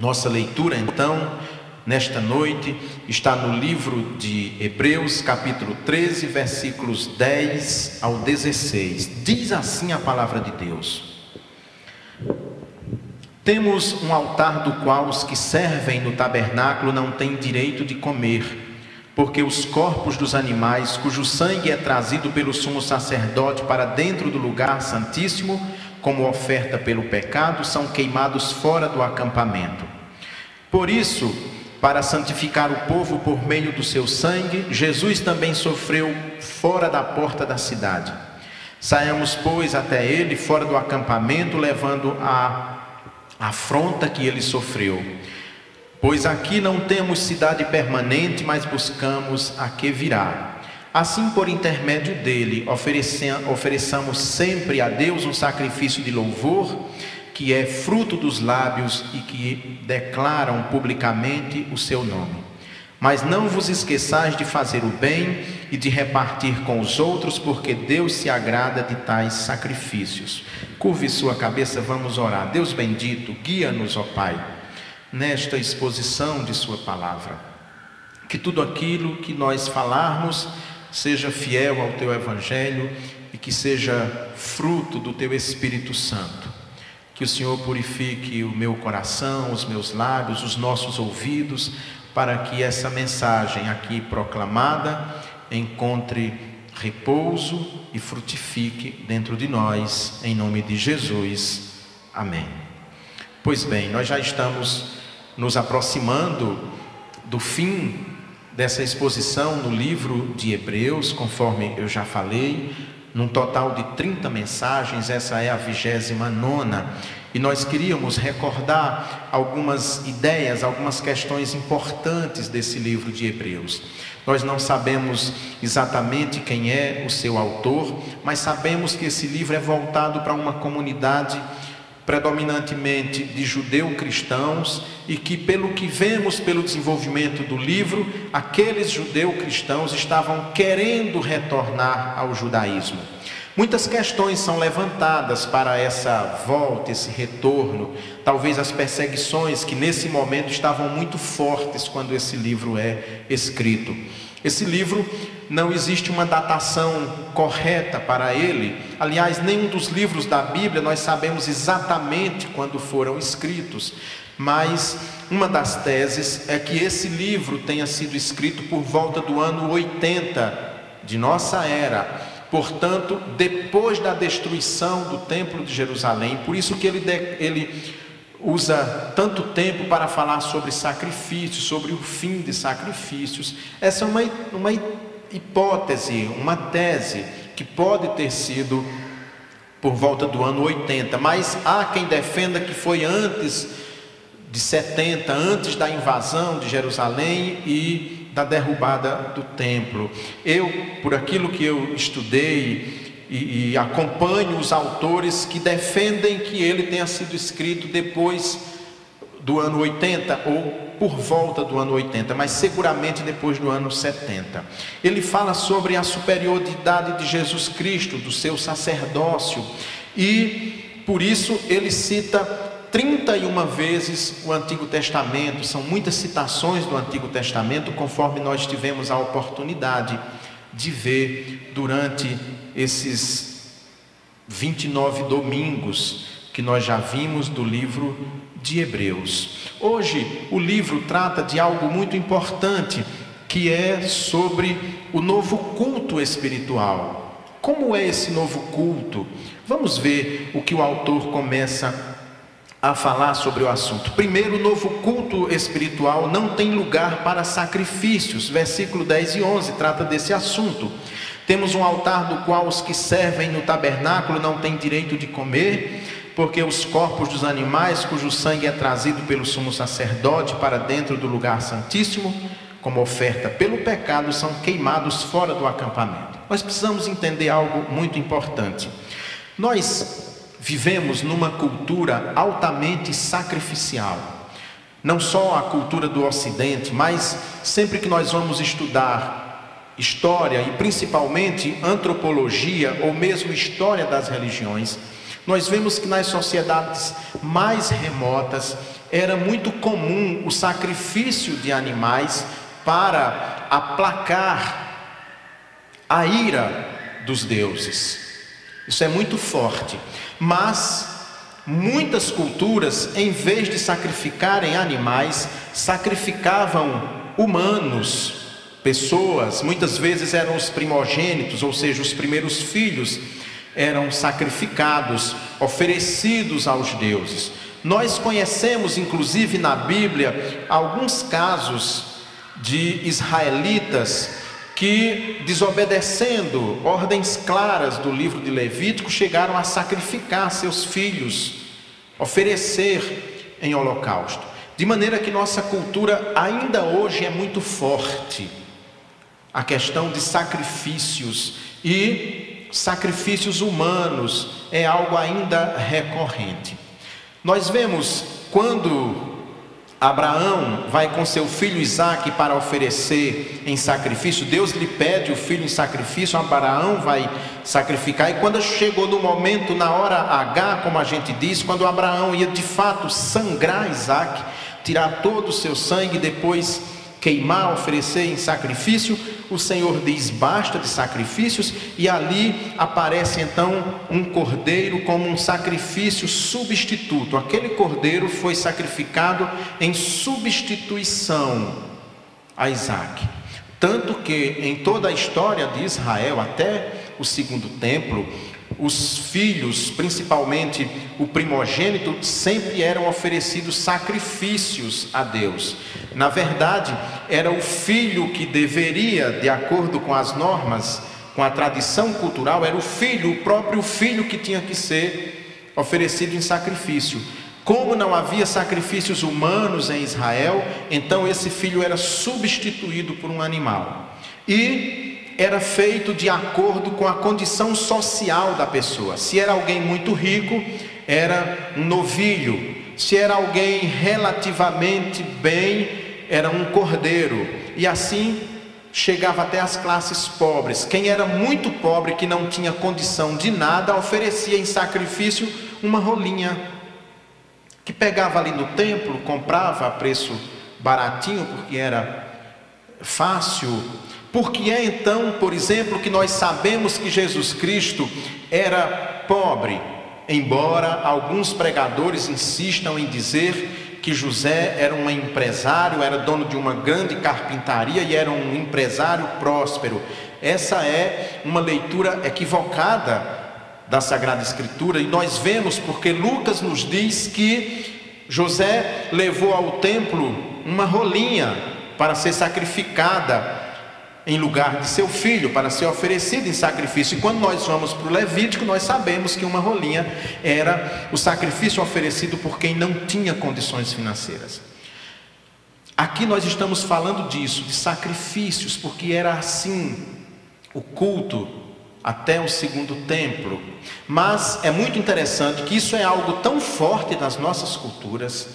Nossa leitura, então, nesta noite, está no livro de Hebreus, capítulo 13, versículos 10 ao 16. Diz assim a palavra de Deus: Temos um altar do qual os que servem no tabernáculo não têm direito de comer, porque os corpos dos animais, cujo sangue é trazido pelo sumo sacerdote para dentro do lugar santíssimo, como oferta pelo pecado, são queimados fora do acampamento. Por isso, para santificar o povo por meio do seu sangue, Jesus também sofreu fora da porta da cidade. Saiamos, pois, até ele, fora do acampamento, levando a afronta que ele sofreu. Pois aqui não temos cidade permanente, mas buscamos a que virá. Assim, por intermédio dele, ofereçamos sempre a Deus um sacrifício de louvor, que é fruto dos lábios e que declaram publicamente o seu nome. Mas não vos esqueçais de fazer o bem e de repartir com os outros, porque Deus se agrada de tais sacrifícios. Curve sua cabeça, vamos orar. Deus bendito, guia-nos, ó Pai, nesta exposição de Sua palavra. Que tudo aquilo que nós falarmos seja fiel ao teu evangelho e que seja fruto do teu Espírito Santo. Que o Senhor purifique o meu coração, os meus lábios, os nossos ouvidos, para que essa mensagem aqui proclamada encontre repouso e frutifique dentro de nós, em nome de Jesus. Amém. Pois bem, nós já estamos nos aproximando do fim dessa exposição no livro de Hebreus, conforme eu já falei, num total de 30 mensagens, essa é a vigésima nona, e nós queríamos recordar algumas ideias, algumas questões importantes desse livro de Hebreus. Nós não sabemos exatamente quem é o seu autor, mas sabemos que esse livro é voltado para uma comunidade predominantemente de judeu-cristãos e que, pelo que vemos pelo desenvolvimento do livro, aqueles judeu-cristãos estavam querendo retornar ao judaísmo. Muitas questões são levantadas para essa volta, esse retorno, talvez as perseguições que nesse momento estavam muito fortes quando esse livro é escrito. Esse livro não existe uma datação correta para ele. Aliás, nenhum dos livros da Bíblia nós sabemos exatamente quando foram escritos. Mas uma das teses é que esse livro tenha sido escrito por volta do ano 80 de nossa era. Portanto, depois da destruição do Templo de Jerusalém, por isso que ele, ele usa tanto tempo para falar sobre sacrifícios, sobre o fim de sacrifícios. Essa é uma, uma hipótese, uma tese que pode ter sido por volta do ano 80, mas há quem defenda que foi antes de 70, antes da invasão de Jerusalém e da derrubada do templo. Eu, por aquilo que eu estudei e, e acompanho os autores que defendem que ele tenha sido escrito depois do ano 80 ou por volta do ano 80, mas seguramente depois do ano 70. Ele fala sobre a superioridade de Jesus Cristo, do seu sacerdócio, e por isso ele cita 31 vezes o Antigo Testamento, são muitas citações do Antigo Testamento, conforme nós tivemos a oportunidade de ver durante esses 29 domingos que nós já vimos do livro de Hebreus. Hoje o livro trata de algo muito importante, que é sobre o novo culto espiritual. Como é esse novo culto? Vamos ver o que o autor começa a falar sobre o assunto. Primeiro, o novo culto espiritual não tem lugar para sacrifícios. Versículo 10 e 11 trata desse assunto. Temos um altar do qual os que servem no tabernáculo não têm direito de comer, porque os corpos dos animais cujo sangue é trazido pelo sumo sacerdote para dentro do lugar santíssimo, como oferta pelo pecado, são queimados fora do acampamento. Nós precisamos entender algo muito importante. Nós vivemos numa cultura altamente sacrificial. Não só a cultura do Ocidente, mas sempre que nós vamos estudar história e principalmente antropologia ou mesmo história das religiões, Nós vemos que nas sociedades mais remotas era muito comum o sacrifício de animais para aplacar a ira dos deuses. Isso é muito forte. Mas muitas culturas, em vez de sacrificarem animais, sacrificavam humanos, pessoas, muitas vezes eram os primogênitos, ou seja, os primeiros filhos, eram sacrificados, oferecidos aos deuses. Nós conhecemos, inclusive na Bíblia, alguns casos de israelitas que, desobedecendo ordens claras do livro de Levítico, chegaram a sacrificar seus filhos, oferecer em holocausto. De maneira que nossa cultura ainda hoje é muito forte a questão de sacrifícios e sacrifícios humanos é algo ainda recorrente. Nós vemos quando Abraão vai com seu filho Isaque para oferecer em sacrifício. Deus lhe pede o filho em sacrifício. Abraão vai sacrificar. E quando chegou no momento, na hora H, como a gente diz, quando Abraão ia de fato sangrar Isaque, tirar todo o seu sangue, depois queimar, oferecer em sacrifício, o Senhor diz basta de sacrifícios, e ali aparece então um cordeiro como um sacrifício substituto. Aquele cordeiro foi sacrificado em substituição a Isaac. Tanto que em toda a história de Israel, até o segundo templo, os filhos, principalmente o primogênito, sempre eram oferecidos sacrifícios a Deus. Na verdade, era o filho que deveria, de acordo com as normas, com a tradição cultural, era o filho, o próprio filho que tinha que ser oferecido em sacrifício. Como não havia sacrifícios humanos em Israel, então esse filho era substituído por um animal. E era feito de acordo com a condição social da pessoa. Se era alguém muito rico, era um novilho. Se era alguém relativamente bem, era um cordeiro. E assim chegava até as classes pobres. Quem era muito pobre, que não tinha condição de nada, oferecia em sacrifício uma rolinha que pegava ali no templo, comprava a preço baratinho, porque era fácil porque é então, por exemplo, que nós sabemos que Jesus Cristo era pobre, embora alguns pregadores insistam em dizer que José era um empresário, era dono de uma grande carpintaria e era um empresário próspero. Essa é uma leitura equivocada da Sagrada Escritura e nós vemos porque Lucas nos diz que José levou ao templo uma rolinha para ser sacrificada em lugar de seu filho para ser oferecido em sacrifício. E quando nós vamos para o Levítico, nós sabemos que uma rolinha era o sacrifício oferecido por quem não tinha condições financeiras. Aqui nós estamos falando disso, de sacrifícios, porque era assim o culto até o segundo templo. Mas é muito interessante que isso é algo tão forte nas nossas culturas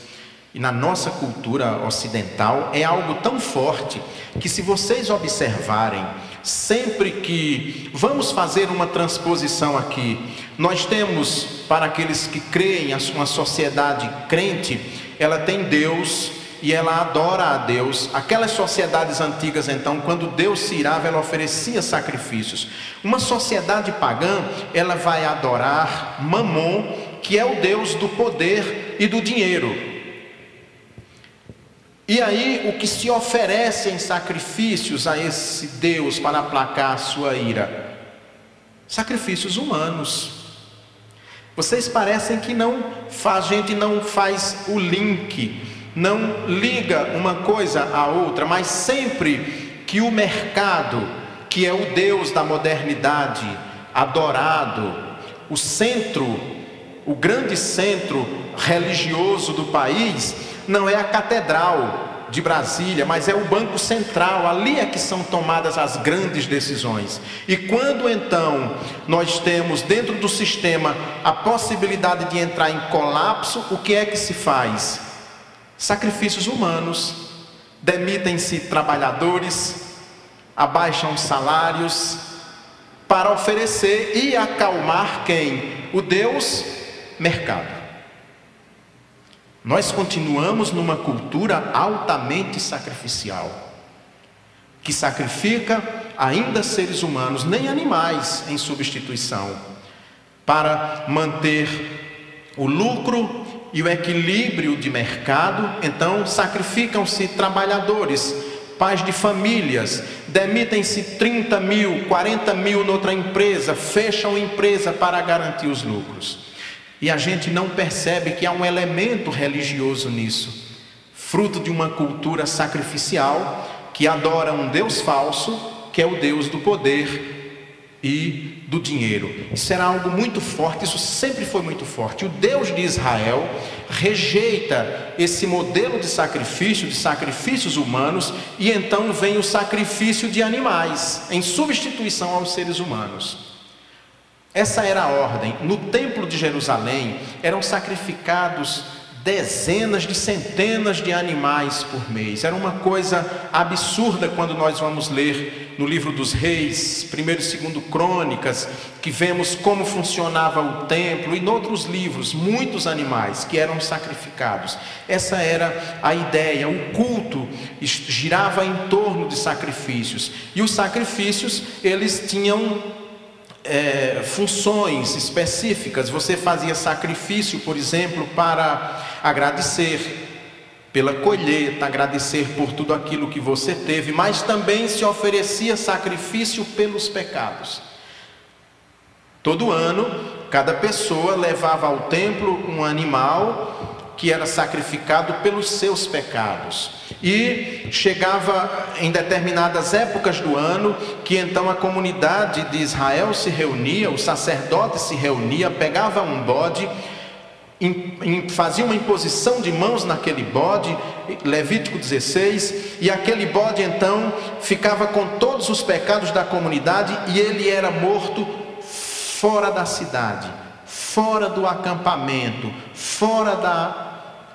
e na nossa cultura ocidental é algo tão forte que, se vocês observarem, sempre que vamos fazer uma transposição aqui, nós temos, para aqueles que creem, uma sociedade crente, ela tem Deus e ela adora a Deus. Aquelas sociedades antigas, então, quando Deus se irava, ela oferecia sacrifícios. Uma sociedade pagã, ela vai adorar Mamon, que é o Deus do poder e do dinheiro. E aí, o que se oferece em sacrifícios a esse Deus para aplacar a sua ira? Sacrifícios humanos. Vocês parecem que não faz, a gente não faz o link, não liga uma coisa à outra, mas sempre que o mercado, que é o Deus da modernidade, adorado, o centro, o grande centro religioso do país, não é a catedral de Brasília, mas é o Banco Central, ali é que são tomadas as grandes decisões. E quando então nós temos dentro do sistema a possibilidade de entrar em colapso, o que é que se faz? Sacrifícios humanos, demitem-se trabalhadores, abaixam os salários para oferecer e acalmar quem? O Deus mercado. Nós continuamos numa cultura altamente sacrificial, que sacrifica ainda seres humanos, nem animais, em substituição, para manter o lucro e o equilíbrio de mercado. Então, sacrificam-se trabalhadores, pais de famílias, demitem-se 30 mil, 40 mil noutra empresa, fecham empresa para garantir os lucros. E a gente não percebe que há um elemento religioso nisso, fruto de uma cultura sacrificial que adora um Deus falso, que é o Deus do poder e do dinheiro. Isso era algo muito forte, isso sempre foi muito forte. O Deus de Israel rejeita esse modelo de sacrifício, de sacrifícios humanos, e então vem o sacrifício de animais, em substituição aos seres humanos. Essa era a ordem. No templo de Jerusalém eram sacrificados dezenas de centenas de animais por mês. Era uma coisa absurda quando nós vamos ler no livro dos reis, primeiro e segundo crônicas, que vemos como funcionava o templo e em outros livros, muitos animais que eram sacrificados. Essa era a ideia, o culto girava em torno de sacrifícios. E os sacrifícios, eles tinham é, funções específicas. Você fazia sacrifício, por exemplo, para agradecer pela colheita, agradecer por tudo aquilo que você teve, mas também se oferecia sacrifício pelos pecados. Todo ano, cada pessoa levava ao templo um animal que era sacrificado pelos seus pecados. E chegava em determinadas épocas do ano que então a comunidade de Israel se reunia, o sacerdote se reunia, pegava um bode, fazia uma imposição de mãos naquele bode, Levítico 16, e aquele bode então ficava com todos os pecados da comunidade e ele era morto fora da cidade, fora do acampamento, fora da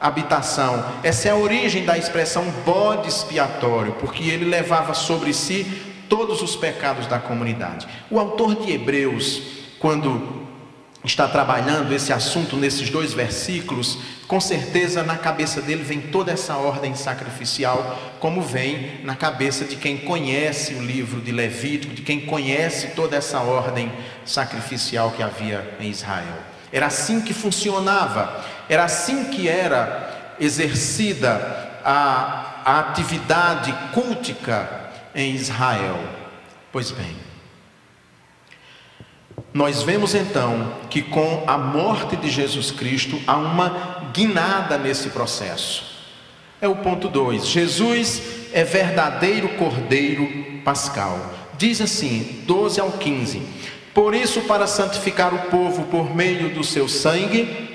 habitação. Essa é a origem da expressão bode expiatório, porque ele levava sobre si todos os pecados da comunidade. O autor de Hebreus, quando está trabalhando esse assunto nesses dois versículos, com certeza na cabeça dele vem toda essa ordem sacrificial, como vem na cabeça de quem conhece o livro de Levítico, de quem conhece toda essa ordem sacrificial que havia em Israel. Era assim que funcionava, era assim que era exercida a, a atividade cultica em Israel. Pois bem, nós vemos então que com a morte de Jesus Cristo há uma guinada nesse processo. É o ponto 2. Jesus é verdadeiro cordeiro pascal. Diz assim, 12 ao 15: Por isso, para santificar o povo por meio do seu sangue,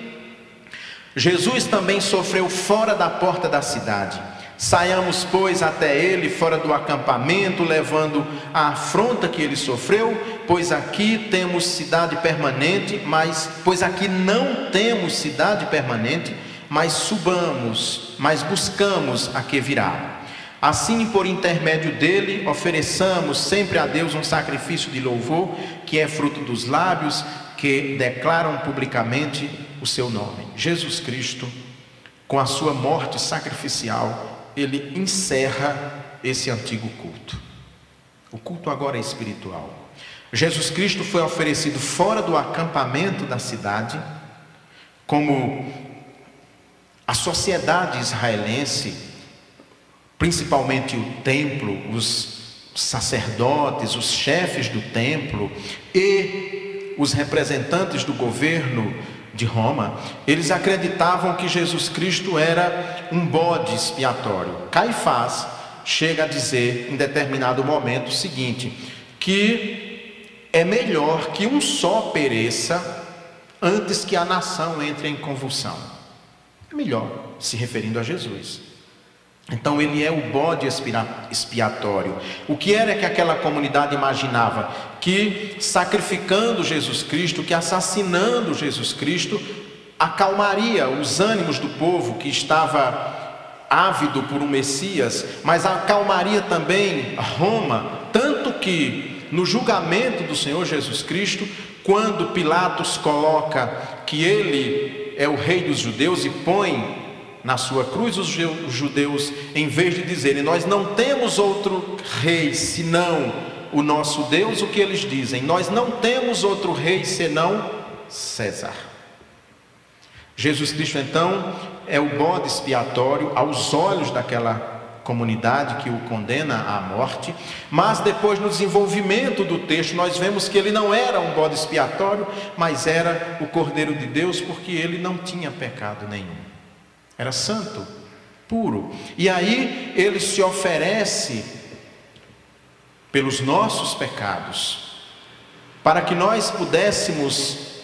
Jesus também sofreu fora da porta da cidade. Saiamos, pois, até ele fora do acampamento, levando a afronta que ele sofreu, pois aqui temos cidade permanente, mas pois aqui não temos cidade permanente, mas subamos, mas buscamos a que virá. Assim, por intermédio dele, ofereçamos sempre a Deus um sacrifício de louvor, que é fruto dos lábios que declaram publicamente o seu nome. Jesus Cristo, com a sua morte sacrificial, ele encerra esse antigo culto. O culto agora é espiritual. Jesus Cristo foi oferecido fora do acampamento da cidade, como a sociedade israelense, principalmente o templo, os sacerdotes, os chefes do templo e os representantes do governo de Roma, eles acreditavam que Jesus Cristo era um bode expiatório. Caifás chega a dizer em determinado momento o seguinte: que é melhor que um só pereça antes que a nação entre em convulsão. É melhor, se referindo a Jesus. Então ele é o bode expiatório. O que era que aquela comunidade imaginava? Que sacrificando Jesus Cristo, que assassinando Jesus Cristo, acalmaria os ânimos do povo que estava ávido por um Messias, mas acalmaria também Roma, tanto que no julgamento do Senhor Jesus Cristo, quando Pilatos coloca que ele é o rei dos judeus e põe na sua cruz os judeus, em vez de dizerem nós não temos outro rei senão o nosso Deus, o que eles dizem? Nós não temos outro rei senão César. Jesus Cristo, então, é o bode expiatório aos olhos daquela comunidade que o condena à morte, mas depois no desenvolvimento do texto nós vemos que ele não era um bode expiatório, mas era o Cordeiro de Deus, porque ele não tinha pecado nenhum. Era santo, puro. E aí ele se oferece pelos nossos pecados, para que nós pudéssemos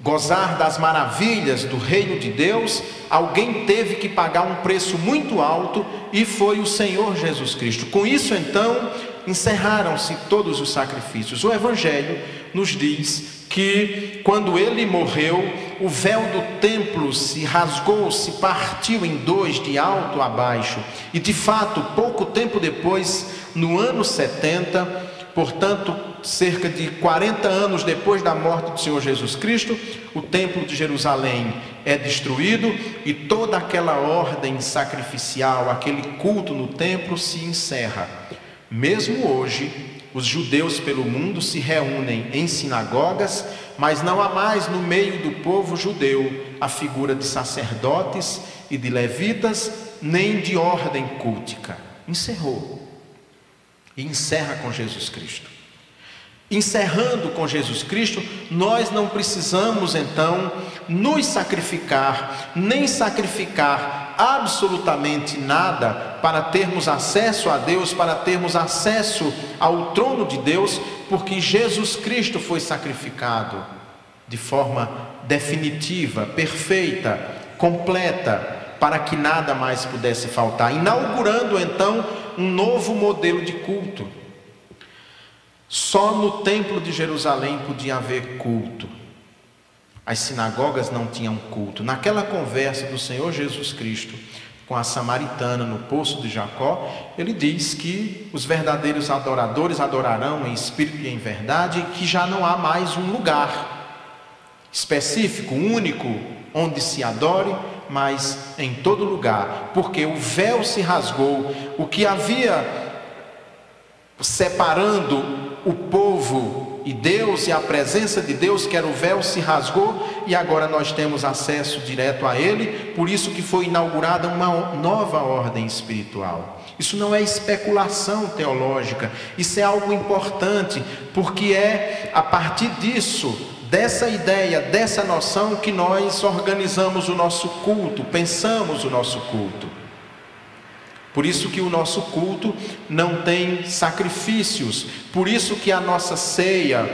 gozar das maravilhas do reino de Deus, alguém teve que pagar um preço muito alto e foi o Senhor Jesus Cristo. Com isso, então, encerraram-se todos os sacrifícios. O Evangelho nos diz que quando ele morreu, o véu do templo se rasgou, se partiu em dois, de alto a baixo, e de fato, pouco tempo depois, no ano 70, portanto, cerca de 40 anos depois da morte do Senhor Jesus Cristo, o templo de Jerusalém é destruído e toda aquela ordem sacrificial, aquele culto no templo se encerra. Mesmo hoje, os judeus pelo mundo se reúnem em sinagogas, mas não há mais no meio do povo judeu a figura de sacerdotes e de levitas, nem de ordem cultica. Encerrou. E encerra com Jesus Cristo. Encerrando com Jesus Cristo, nós não precisamos então nos sacrificar, nem sacrificar absolutamente nada para termos acesso a Deus, para termos acesso ao trono de Deus, porque Jesus Cristo foi sacrificado de forma definitiva, perfeita, completa, para que nada mais pudesse faltar, inaugurando então um novo modelo de culto. Só no templo de Jerusalém podia haver culto. As sinagogas não tinham culto. Naquela conversa do Senhor Jesus Cristo com a samaritana no poço de Jacó, ele diz que os verdadeiros adoradores adorarão em espírito e em verdade, e que já não há mais um lugar específico, único, onde se adore, mas em todo lugar, porque o véu se rasgou, o que havia separando o povo e Deus e a presença de Deus, que era o véu, se rasgou e agora nós temos acesso direto a Ele, por isso que foi inaugurada uma nova ordem espiritual. Isso não é especulação teológica, isso é algo importante, porque é a partir disso, dessa ideia, dessa noção, que nós organizamos o nosso culto, pensamos o nosso culto. Por isso que o nosso culto não tem sacrifícios, por isso que a nossa ceia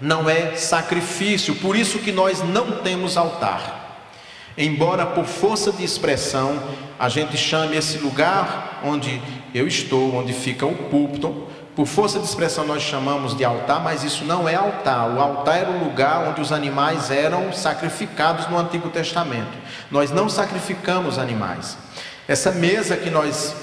não é sacrifício, por isso que nós não temos altar. Embora por força de expressão a gente chame esse lugar onde eu estou, onde fica o púlpito, por força de expressão nós chamamos de altar, mas isso não é altar. O altar era o lugar onde os animais eram sacrificados no Antigo Testamento. Nós não sacrificamos animais. Essa mesa que nós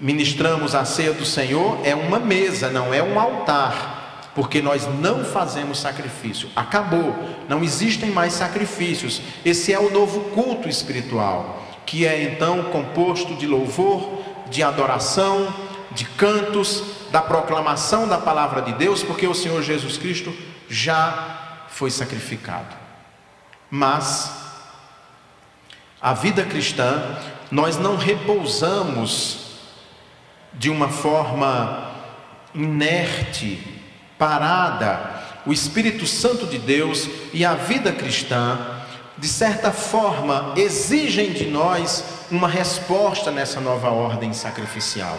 ministramos a ceia do Senhor é uma mesa, não é um altar, porque nós não fazemos sacrifício. Acabou, não existem mais sacrifícios. Esse é o novo culto espiritual, que é então composto de louvor, de adoração, de cantos, da proclamação da palavra de Deus, porque o Senhor Jesus Cristo já foi sacrificado. Mas a vida cristã nós não repousamos de uma forma inerte, parada. O Espírito Santo de Deus e a vida cristã, de certa forma, exigem de nós uma resposta nessa nova ordem sacrificial.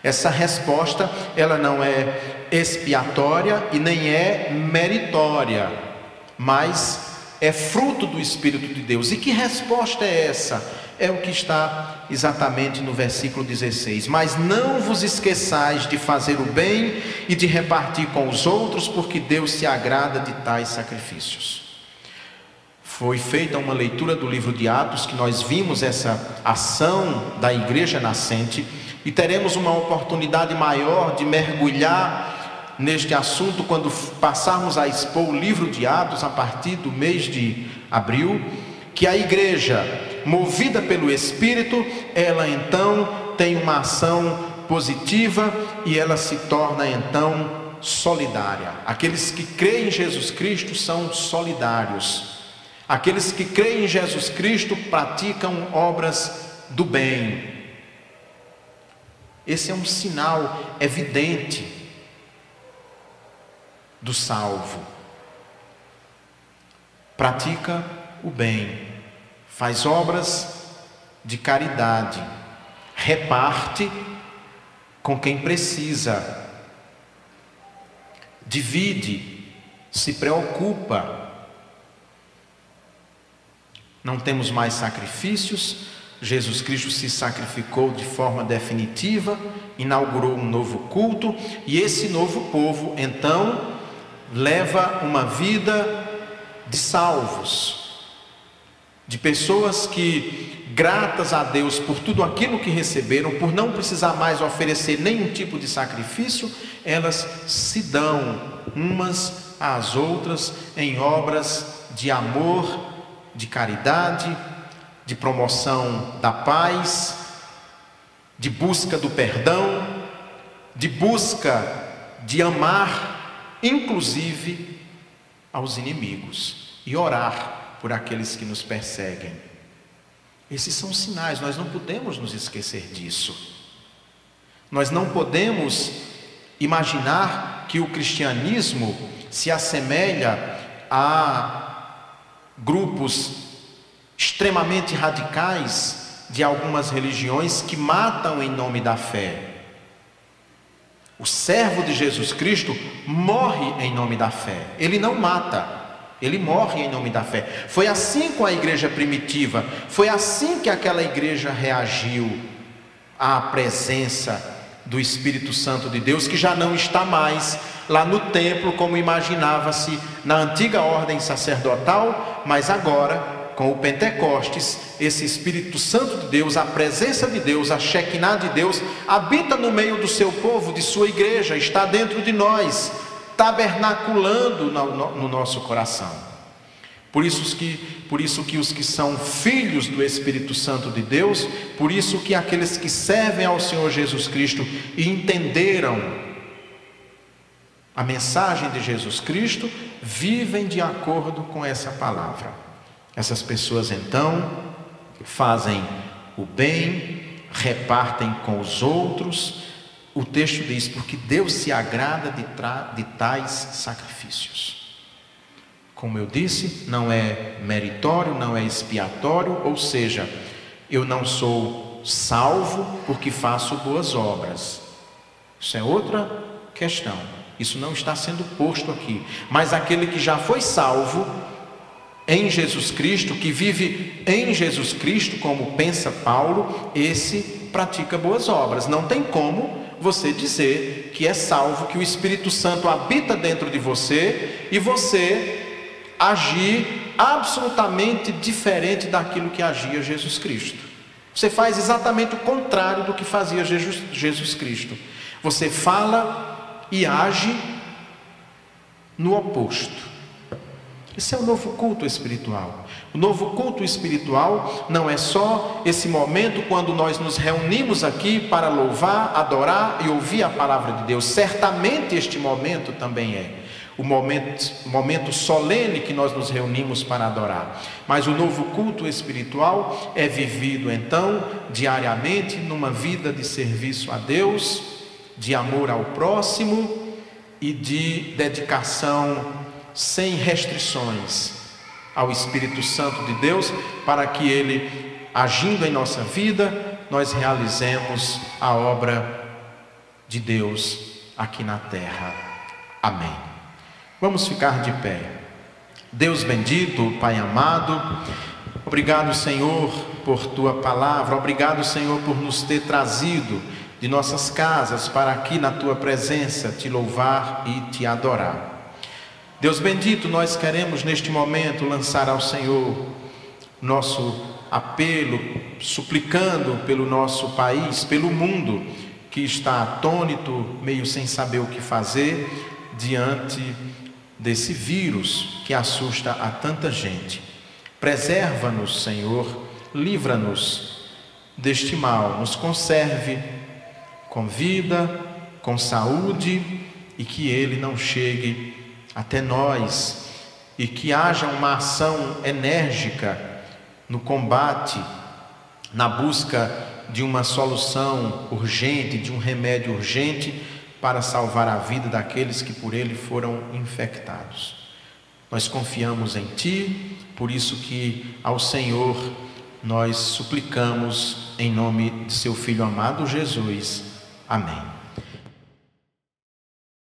Essa resposta, ela não é expiatória e nem é meritória, mas é fruto do Espírito de Deus. E que resposta é essa? É o que está exatamente no versículo 16. Mas não vos esqueçais de fazer o bem e de repartir com os outros, porque Deus se agrada de tais sacrifícios. Foi feita uma leitura do livro de Atos, que nós vimos essa ação da igreja nascente, e teremos uma oportunidade maior de mergulhar neste assunto quando passarmos a expor o livro de Atos a partir do mês de abril, que a igreja, movida pelo Espírito, ela então tem uma ação positiva e ela se torna então solidária. Aqueles que creem em Jesus Cristo são solidários. Aqueles que creem em Jesus Cristo praticam obras do bem. Esse é um sinal evidente do salvo. Pratica o bem, faz obras de caridade, reparte com quem precisa, divide, se preocupa. Não temos mais sacrifícios, Jesus Cristo se sacrificou de forma definitiva, inaugurou um novo culto, e esse novo povo então leva uma vida de salvos, de pessoas que, gratas a Deus por tudo aquilo que receberam, por não precisar mais oferecer nenhum tipo de sacrifício, elas se dão umas às outras em obras de amor, de caridade, de promoção da paz, de busca do perdão, de busca de amar inclusive aos inimigos, e orar por aqueles que nos perseguem. Esses são sinais, nós não podemos nos esquecer disso. Nós não podemos imaginar que o cristianismo se assemelha a grupos extremamente radicais de algumas religiões que matam em nome da fé. O servo de Jesus Cristo morre em nome da fé. Ele não mata, ele morre em nome da fé. Foi assim com a igreja primitiva, foi assim que aquela igreja reagiu à presença do Espírito Santo de Deus, que já não está mais lá no templo como imaginava-se na antiga ordem sacerdotal, mas agora com o Pentecostes, esse Espírito Santo de Deus, a presença de Deus, a Shekinah de Deus, habita no meio do seu povo, de sua igreja, está dentro de nós, tabernaculando no, no nosso coração. Por isso, que, por isso que os que são filhos do Espírito Santo de Deus, por isso que aqueles que servem ao Senhor Jesus Cristo e entenderam a mensagem de Jesus Cristo, vivem de acordo com essa palavra. Essas pessoas então fazem o bem, repartem com os outros. O texto diz: porque Deus se agrada de, de tais sacrifícios. Como eu disse, não é meritório, não é expiatório, ou seja, eu não sou salvo porque faço boas obras. Isso é outra questão. Isso não está sendo posto aqui. Mas aquele que já foi salvo, em Jesus Cristo, que vive em Jesus Cristo, como pensa Paulo, esse pratica boas obras. Não tem como você dizer que é salvo, que o Espírito Santo habita dentro de você e você agir absolutamente diferente daquilo que agia Jesus Cristo. Você faz exatamente o contrário do que fazia Jesus, Jesus Cristo. Você fala e age no oposto. Esse é o novo culto espiritual. Novo culto espiritual não é só esse momento quando nós nos reunimos aqui para louvar, adorar e ouvir a palavra de Deus. Certamente este momento também é o momento, momento solene que nós nos reunimos para adorar. Mas o novo culto espiritual é vivido então diariamente numa vida de serviço a Deus, de amor ao próximo e de dedicação sem restrições ao Espírito Santo de Deus, para que Ele, agindo em nossa vida, nós realizemos a obra de Deus aqui na terra. Amém. Vamos ficar de pé. Deus bendito, Pai amado, obrigado, Senhor, por tua palavra, obrigado, Senhor, por nos ter trazido de nossas casas para aqui na tua presença te louvar e te adorar. Deus bendito, nós queremos neste momento lançar ao Senhor nosso apelo, suplicando pelo nosso país, pelo mundo, que está atônito, meio sem saber o que fazer diante desse vírus que assusta a tanta gente. Preserva-nos, Senhor, livra-nos deste mal, nos conserve com vida, com saúde e que ele não chegue até nós e que haja uma ação enérgica no combate, na busca de uma solução urgente, de um remédio urgente para salvar a vida daqueles que por ele foram infectados. Nós confiamos em Ti, por isso que ao Senhor nós suplicamos em nome de Seu Filho amado Jesus. Amém.